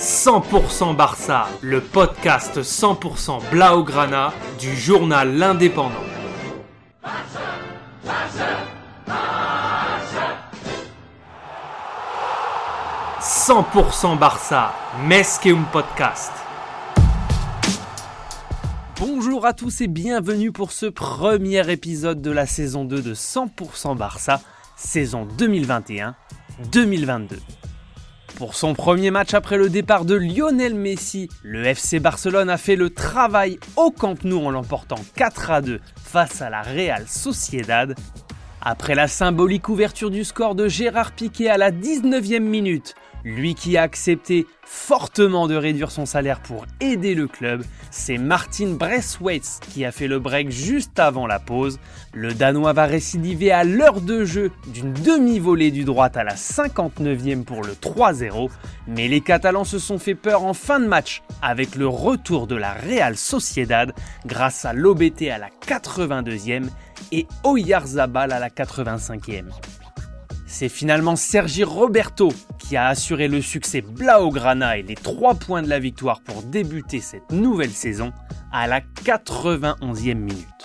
100% Barça, le podcast 100% Blaugrana du journal L'Indépendant. 100% Barça, Mesqueum Podcast. Bonjour à tous et bienvenue pour ce premier épisode de la saison 2 de 100% Barça, saison 2021-2022. Pour son premier match après le départ de Lionel Messi, le FC Barcelone a fait le travail au Camp Nou en l'emportant 4 à 2 face à la Real Sociedad. Après la symbolique ouverture du score de Gérard Piquet à la 19e minute, lui qui a accepté fortement de réduire son salaire pour aider le club, c'est Martin Bresswaitz qui a fait le break juste avant la pause. Le Danois va récidiver à l'heure de jeu d'une demi-volée du droite à la 59e pour le 3-0, mais les Catalans se sont fait peur en fin de match avec le retour de la Real Sociedad grâce à l'OBT à la 82e et Oyarzabal à la 85e. C'est finalement Sergi Roberto qui a assuré le succès Blaugrana et les 3 points de la victoire pour débuter cette nouvelle saison à la 91e minute.